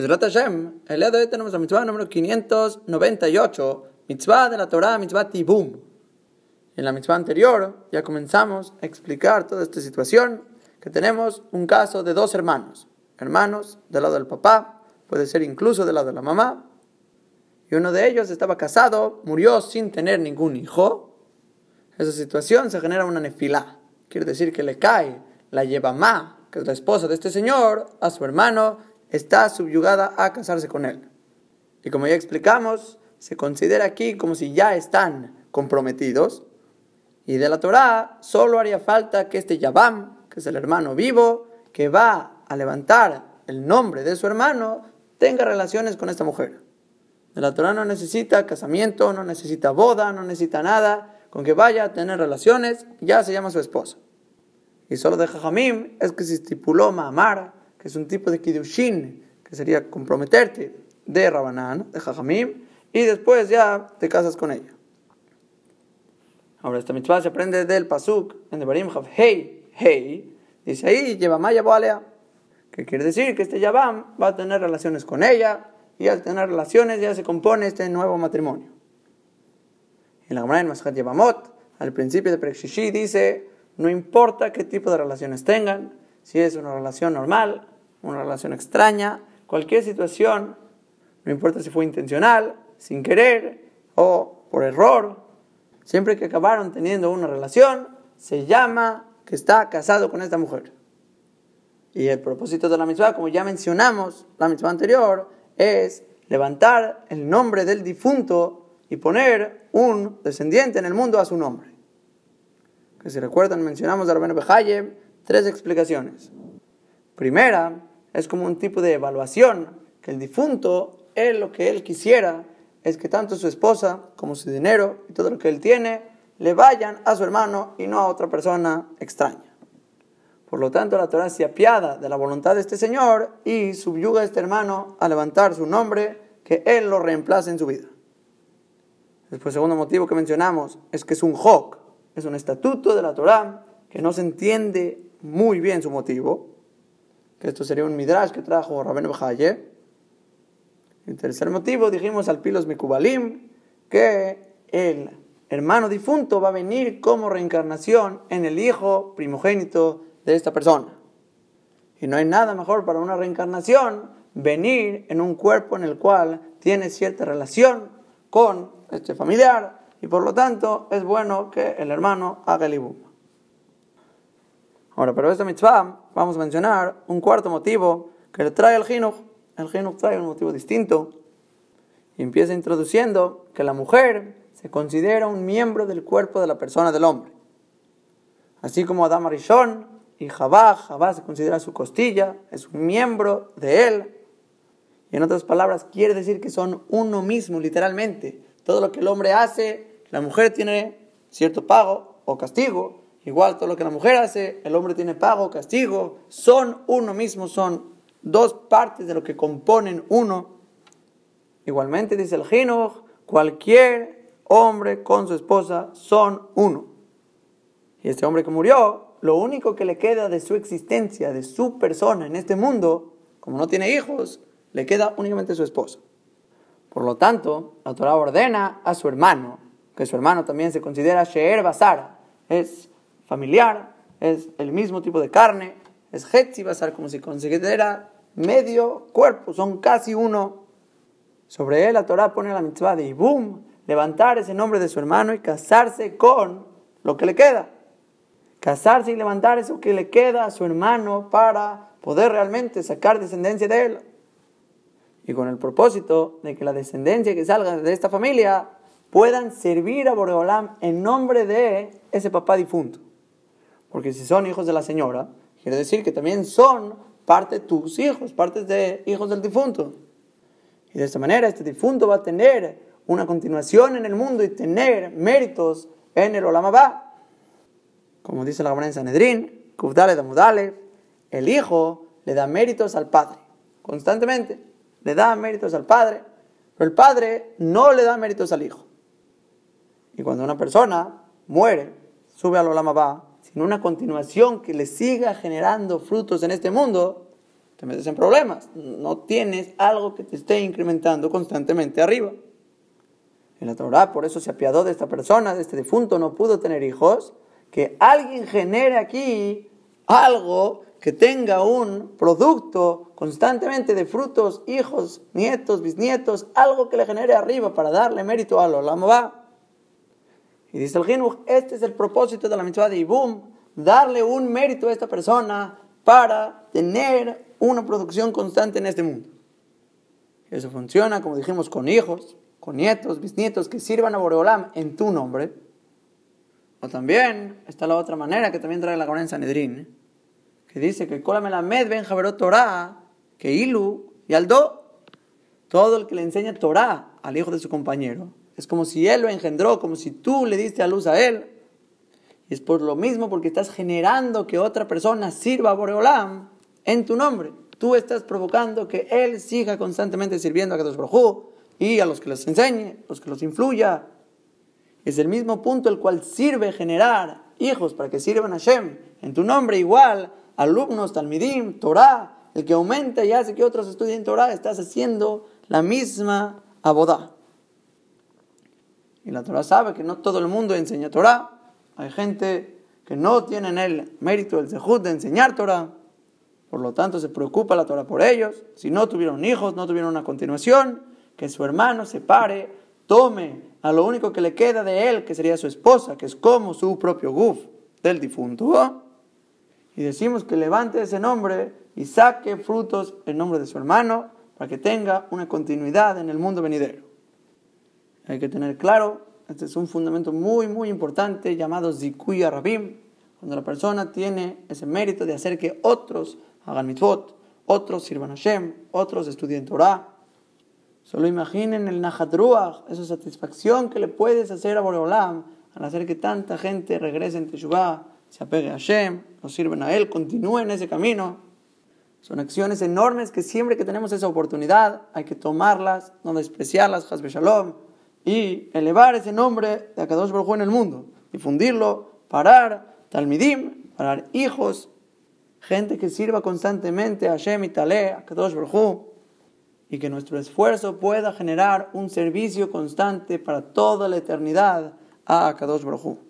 Besrat el día de hoy tenemos la mitzvah número 598, mitzvah de la Torah, mitzvah Tibum. En la mitzvah anterior ya comenzamos a explicar toda esta situación, que tenemos un caso de dos hermanos, hermanos del lado del papá, puede ser incluso del lado de la mamá, y uno de ellos estaba casado, murió sin tener ningún hijo. Esa situación se genera una nefilá, quiere decir que le cae la yevamá, que es la esposa de este señor, a su hermano, está subyugada a casarse con él. Y como ya explicamos, se considera aquí como si ya están comprometidos. Y de la Torá solo haría falta que este Yabam, que es el hermano vivo, que va a levantar el nombre de su hermano, tenga relaciones con esta mujer. De la Torá no necesita casamiento, no necesita boda, no necesita nada. Con que vaya a tener relaciones, ya se llama su esposa. Y solo de Jajamim es que se estipuló Mahamar, que es un tipo de Kiddushin, que sería comprometerte de Rabanán, de Jajamim, y después ya te casas con ella. Ahora, esta mitzvah se aprende del Pasuk, en Devarim Hav Hey, Hey, dice ahí, Yevamaya Boalea, que quiere decir que este Yavam va a tener relaciones con ella, y al tener relaciones ya se compone este nuevo matrimonio. En la Gemara en Yevamot, al principio de Prekshishi dice, no importa qué tipo de relaciones tengan, si es una relación normal, una relación extraña, cualquier situación, no importa si fue intencional, sin querer o por error, siempre que acabaron teniendo una relación, se llama que está casado con esta mujer. Y el propósito de la mitzvah, como ya mencionamos la mitzvah anterior, es levantar el nombre del difunto y poner un descendiente en el mundo a su nombre. Que si recuerdan, mencionamos de Rabben Bejaye tres explicaciones. Primera, es como un tipo de evaluación que el difunto, él lo que él quisiera es que tanto su esposa como su dinero y todo lo que él tiene le vayan a su hermano y no a otra persona extraña. Por lo tanto, la Torah se apiada de la voluntad de este Señor y subyuga a este hermano a levantar su nombre, que él lo reemplace en su vida. Después, segundo motivo que mencionamos es que es un hok, es un estatuto de la Torah que no se entiende muy bien su motivo, que esto sería un midrash que trajo Rabén Bajaye. El tercer motivo, dijimos al Pilos Mekubalim, que el hermano difunto va a venir como reencarnación en el hijo primogénito de esta persona. Y no hay nada mejor para una reencarnación venir en un cuerpo en el cual tiene cierta relación con este familiar y por lo tanto es bueno que el hermano haga el ibum. Ahora, pero esta mitzvah vamos a mencionar un cuarto motivo que le trae el Jinuch. El Jinuch trae un motivo distinto y empieza introduciendo que la mujer se considera un miembro del cuerpo de la persona del hombre. Así como Adam Arishon y Jabá, Jabá se considera su costilla, es un miembro de él. Y en otras palabras, quiere decir que son uno mismo, literalmente. Todo lo que el hombre hace, la mujer tiene cierto pago o castigo, Igual todo lo que la mujer hace, el hombre tiene pago, castigo, son uno mismo, son dos partes de lo que componen uno. Igualmente dice el Jinuj, cualquier hombre con su esposa son uno. Y este hombre que murió, lo único que le queda de su existencia, de su persona en este mundo, como no tiene hijos, le queda únicamente su esposa. Por lo tanto, la Torah ordena a su hermano, que su hermano también se considera Sheer Basar, es familiar, es el mismo tipo de carne, es Hetzi Basar, como si considera medio cuerpo, son casi uno. Sobre él la Torah pone la mitzvah de Ibum, levantar ese nombre de su hermano y casarse con lo que le queda. Casarse y levantar eso que le queda a su hermano para poder realmente sacar descendencia de él. Y con el propósito de que la descendencia que salga de esta familia puedan servir a Boreolam en nombre de ese papá difunto. Porque si son hijos de la señora, quiere decir que también son parte de tus hijos, parte de hijos del difunto. Y de esta manera este difunto va a tener una continuación en el mundo y tener méritos en el Olamabá. Como dice la Gemara en Sanedrín, Kufdale Damudale, el hijo le da méritos al padre, constantemente le da méritos al padre, pero el padre no le da méritos al hijo. Y cuando una persona muere, sube al Olamabá, sino una continuación que le siga generando frutos en este mundo, te metes en problemas. No tienes algo que te esté incrementando constantemente arriba. En la Torah, por eso se apiadó de esta persona, de este difunto, no pudo tener hijos. Que alguien genere aquí algo que tenga un producto constantemente de frutos, hijos, nietos, bisnietos, algo que le genere arriba para darle mérito a lo va. Y dice el Jinuch, este es el propósito de la mitzvah de Ibum, darle un mérito a esta persona para tener una producción constante en este mundo. Eso funciona, como dijimos, con hijos, con nietos, bisnietos que sirvan a Boreolam en tu nombre. O también está la otra manera que también trae la Gemara en Sanedrín, que dice que med ben Javerot que Ilu y Aldo, todo el que le enseña Torah al hijo de su compañero, es como si él lo engendró, como si tú le diste a luz a él. Y es por lo mismo porque estás generando que otra persona sirva a Boreolam en tu nombre. Tú estás provocando que él siga constantemente sirviendo a Kadosh Baruj y a los que los enseñe, los que los influya. Es el mismo punto el cual sirve generar hijos para que sirvan a Hashem en tu nombre, igual alumnos, talmidim, Torah, el que aumenta y hace que otros estudien Torah, estás haciendo la misma abodá. Y la Torah sabe que no todo el mundo enseña Torah. Hay gente que no tienen el mérito, el zehut de enseñar Torah. Por lo tanto, se preocupa la Torah por ellos. Si no tuvieron hijos, no tuvieron una continuación, que su hermano se pare, tome a lo único que le queda de él, que sería su esposa, que es como su propio guf del difunto. Y decimos que levante ese nombre y saque frutos en nombre de su hermano para que tenga una continuidad en el mundo venidero. Hay que tener claro, este es un fundamento muy, muy importante llamado Zikuya Rabim, cuando la persona tiene ese mérito de hacer que otros hagan mitzvot, otros sirvan a Hashem, otros estudien Torah. Solo imaginen el Nahadruach, esa satisfacción que le puedes hacer a Boreolam al hacer que tanta gente regrese en Teshuvah, se apegue a Hashem, lo sirven a Él, continúen en ese camino. Son acciones enormes que siempre que tenemos esa oportunidad hay que tomarlas, no despreciarlas, Hasbe Shalom y elevar ese nombre de Akadosh Baruj en el mundo, difundirlo, parar, talmidim, parar hijos, gente que sirva constantemente a Hashem y Taleh, Baruj y que nuestro esfuerzo pueda generar un servicio constante para toda la eternidad a Kadosh Baruj